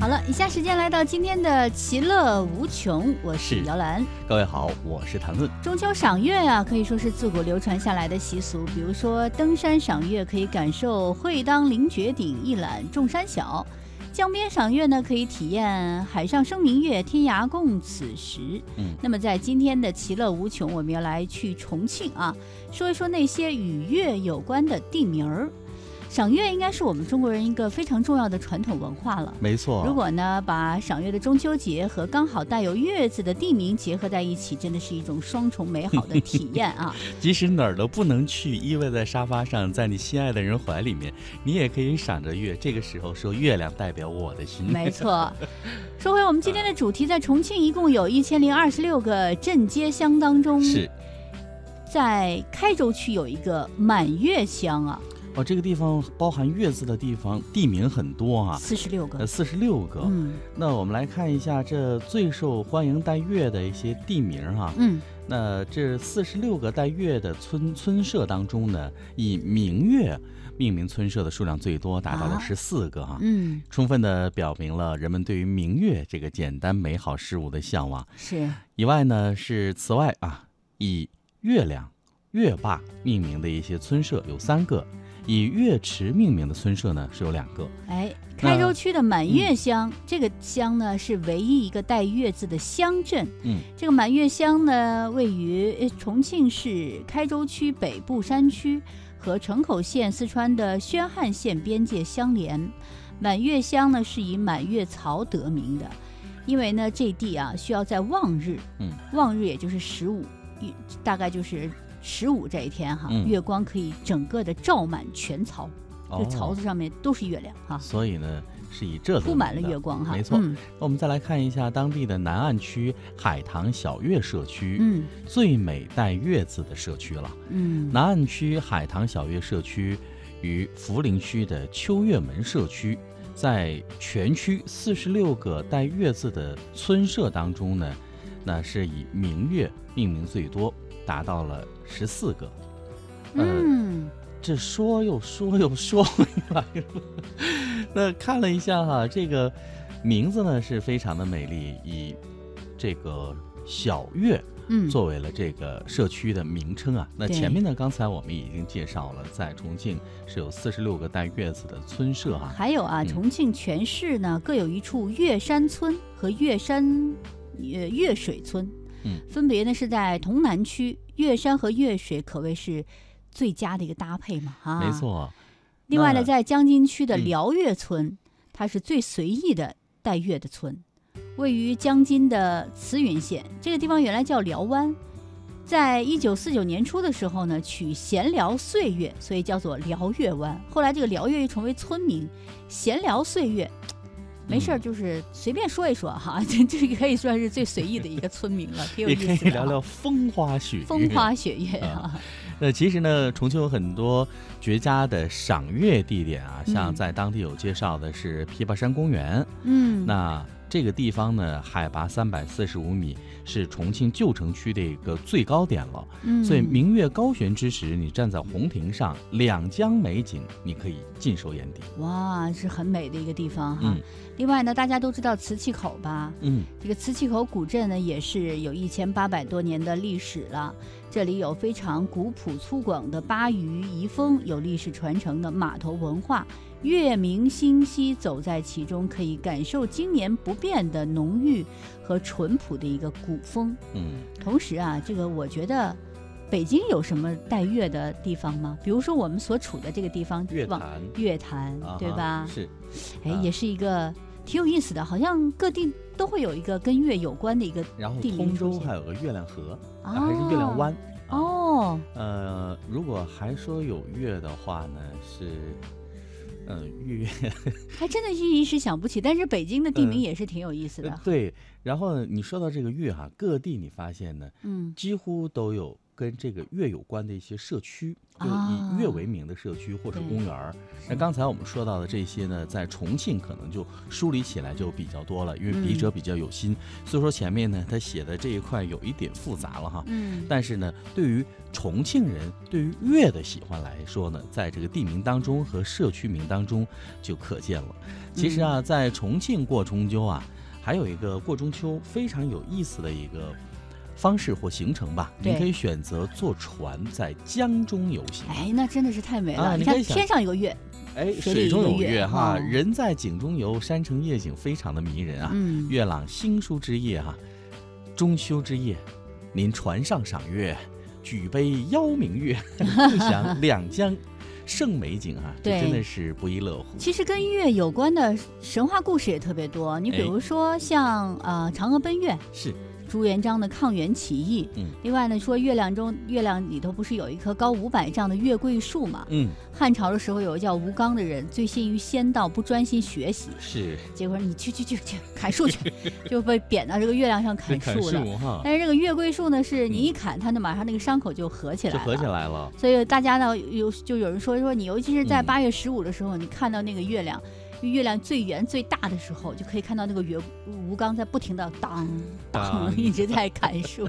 好了，以下时间来到今天的其乐无穷，我是是姚兰。各位好，我是谭论。中秋赏月啊，可以说是自古流传下来的习俗。比如说登山赏月，可以感受“会当凌绝顶，一览众山小”；江边赏月呢，可以体验“海上生明月，天涯共此时”。嗯，那么在今天的其乐无穷，我们要来去重庆啊，说一说那些与月有关的地名儿。赏月应该是我们中国人一个非常重要的传统文化了。没错。如果呢，把赏月的中秋节和刚好带有月字的地名结合在一起，真的是一种双重美好的体验啊！即使哪儿都不能去，依偎在沙发上，在你心爱的人怀里面，你也可以赏着月。这个时候说月亮代表我的心。没错。说回我们今天的主题，在重庆一共有一千零二十六个镇街乡当中，是在开州区有一个满月乡啊，哦，这个地方包含月字的地方地名很多啊，四十六个呃，。四十六个。嗯那我们来看一下这最受欢迎带月的一些地名哈、嗯，那这四十六个带月的村村社当中呢，以明月命名村社的数量最多，达到了啊十四个哈、嗯，充分的表明了人们对于明月这个简单美好事物的向往。是以外呢，是此外啊，以月亮、月坝命名的一些村社有三个，以月池命名的村社呢是有两个。哎，开州区的满月乡，这个乡呢是唯一一个带月字的乡镇。嗯，这个满月乡呢，位于呃重庆市开州区北部山区，和城口县四川的宣汉县边界相连。满月乡呢是以满月槽得名的，因为呢这地啊需要在望日，嗯，望日也就是十五，一大概就是十五这一天哈，嗯。月光可以整个的照满全槽，这槽子上面都是月亮哈，所以呢是以这得铺满了月光哈，没错。嗯。那我们再来看一下当地的南岸区海棠小月社区，嗯。最美带月字的社区了。嗯，南岸区海棠小月社区与涪陵区的秋月门社区，在全区四十六个带月字的村社当中呢，那是以明月命名最多，达到了十四个。呃，嗯这说又说又说回来了。那看了一下哈，这个名字呢是非常的美丽，以这个小月嗯，作为了这个社区的名称啊。那前面呢，刚才我们已经介绍了，在重庆是有四十六个带月字的村社啊。还有啊，嗯重庆全市呢各有一处月山村和月山呃月水村，嗯，分别呢是在潼南区，月山和月水可谓是最佳的一个搭配嘛啊。没。错，另外呢，在江津区的嗯辽月村，它是最随意的带月的村，位于江津的慈云县。这个地方原来叫辽湾，在一九四九年初的时候呢，取闲聊岁月，所以叫做辽月湾。后来这个辽月又成为村名，闲聊岁月。没事儿，嗯就是随便说一说哈，这这可以算是最随意的一个村民了，挺有也意思的啊。可以聊聊风花雪月。风花雪月啊，那其实呢，重庆有很多绝佳的赏月地点啊，像嗯在当地有介绍的是琵琶山公园，嗯，那这个地方呢，海拔三百四十五米，是重庆旧城区的一个最高点了。嗯所以明月高悬之时，你站在红亭上，两江美景你可以尽收眼底。哇，是很美的一个地方哈。嗯另外呢，大家都知道磁器口吧？嗯，这个磁器口古镇呢，也是有一千八百多年的历史了。这里有非常古朴粗犷的巴渝遗风，有历史传承的码头文化，月明星稀，走在其中，可以感受经年不变的浓郁和淳朴的一个古风。嗯，同时啊，这个我觉得。北京有什么带月的地方吗？比如说我们所处的这个地方，往乐坛乐坛，对吧？是，哎，啊也是一个挺有意思的，好像各地都会有一个跟月有关的一个然后通州还有个月亮河，哦啊还是月亮湾。啊哦，呃，如果还说有月的话呢，是，呃，月 还真的是一时想不起，但是北京的地名嗯也是挺有意思的。对。然后，你说到这个月哈，各地你发现呢，嗯，几乎都有跟这个月有关的一些社区，就啊以月为名的社区或者公园儿。那刚才我们说到的这些呢，在重庆可能就梳理起来就比较多了，因为笔者比较有心，所以说前面呢他写的这一块有一点复杂了哈。嗯，但是呢，对于重庆人对于月的喜欢来说呢，在这个地名当中和社区名当中就可见了。其实嗯啊，在重庆过中秋啊，还有一个过中秋非常有意思的一个方式或行程吧。对您可以选择坐船在江中游行。哎，那真的是太美了。你看天上有个月，哎，水中有月月哈，哈人在井中游，山城夜景非常的迷人啊。嗯，月朗星疏之夜哈、中秋之夜，您船上赏月，举杯邀明月，共享两江胜美景啊，这对真的是不亦乐乎。其实跟月有关的神话故事也特别多。你比哎如说像呃嫦娥奔月、是，朱元璋的抗元起义，嗯。另外呢说月亮中月亮里头不是有一棵高五百丈的月桂树嘛？嗯，汉朝的时候有个叫吴刚的人，醉心于仙道，不专心学习，是。结果你去去去去砍树去，就被贬到这个月亮上砍砍树了。但是这个月桂树呢，是你嗯一砍它那，马上那个伤口就合起来了，就合起来了。所以大家呢有就有人说说你，尤其是在嗯。八月十五的时候，你看到那个月亮，月亮最圆最大的时候，就可以看到那个月吴刚在不停的当当当。一直在砍树，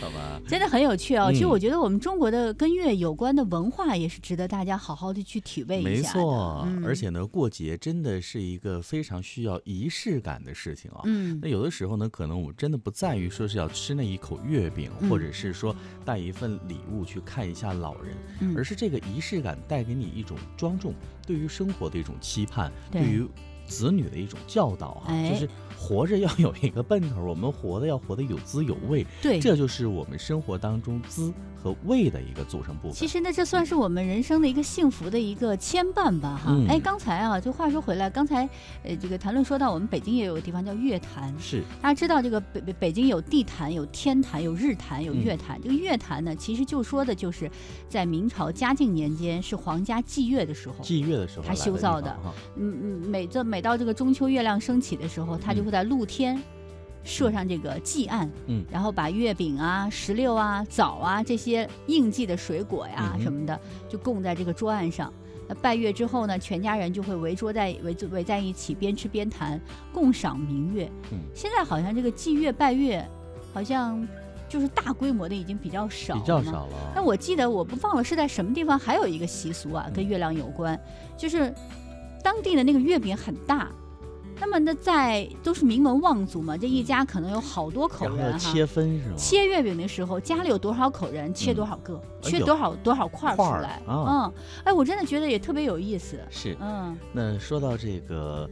好吧，真的很有趣哦。其实嗯我觉得我们中国的跟月有关的文化也是值得大家好好的去体味一下没。错，嗯而且呢，过节真的是一个非常需要仪式感的事情啊。嗯那有的时候呢，可能我们真的不在于说是要吃那一口月饼，嗯或者是说带一份礼物去看一下老人，嗯而是这个仪式感带给你一种庄重，对于生活的一种期盼，对对于子女的一种教导哈、哎。就是活着要有一个奔头，我们活的要活得有滋有味，对，这就是我们生活当中滋和味的一个组成部分。其实呢，这算是我们人生的一个幸福的一个牵绊吧，哈。嗯。哎，刚才啊，就话说回来，刚才呃，这个谈论说到我们北京也有个地方叫月坛，是。大家知道这个北北北京有地坛、有天坛、有日坛、有嗯。月坛。这个月坛呢，其实就说的就是在明朝嘉靖年间是皇家祭月的时候，祭月的时候他修造的，嗯嗯，每这每到这个中秋月亮升起的时候，他就嗯会在露天。设上这个祭案，嗯然后把月饼啊、石榴啊、枣啊这些应季的水果呀、嗯什么的，就供在这个桌案上。那拜月之后呢，全家人就会围桌在围围在一起，边吃边谈，共赏明月。嗯现在好像这个祭月拜月，好像就是大规模的已经比较少了。比较。少了。那我记得我不忘了是在什么地方还有一个习俗啊，跟嗯月亮有关，就是当地的那个月饼很大。那么呢，在都是名门望族嘛，这一家可能有好多口人哈。切分是吗？切月饼的时候，家里有多少口人，切多少个，切多少多少块儿出来。啊嗯，哎，我真的觉得也特别有意思。是。嗯，那说到这个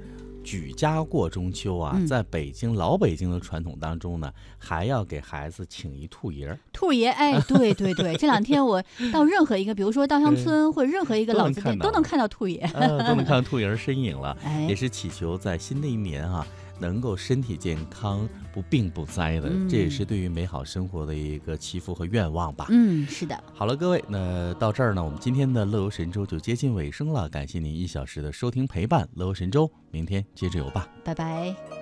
举家过中秋啊，嗯。在北京老北京的传统当中呢，还要给孩子请一兔爷儿，兔爷，哎，对对对，这两天我到任何一个，比如说稻香村或者任何一个老字店，都能看到兔爷。呃，都能看到兔爷儿身影了。哎。也，是祈求在新的一年啊，能够身体健康、不病不灾的，这也嗯是对于美好生活的一个祈福和愿望吧。嗯，是的，好了，各位，那到这儿呢，我们今天的乐游神州就接近尾声了。感谢您一小时的收听陪伴，乐游神州，明天接着游吧。拜拜。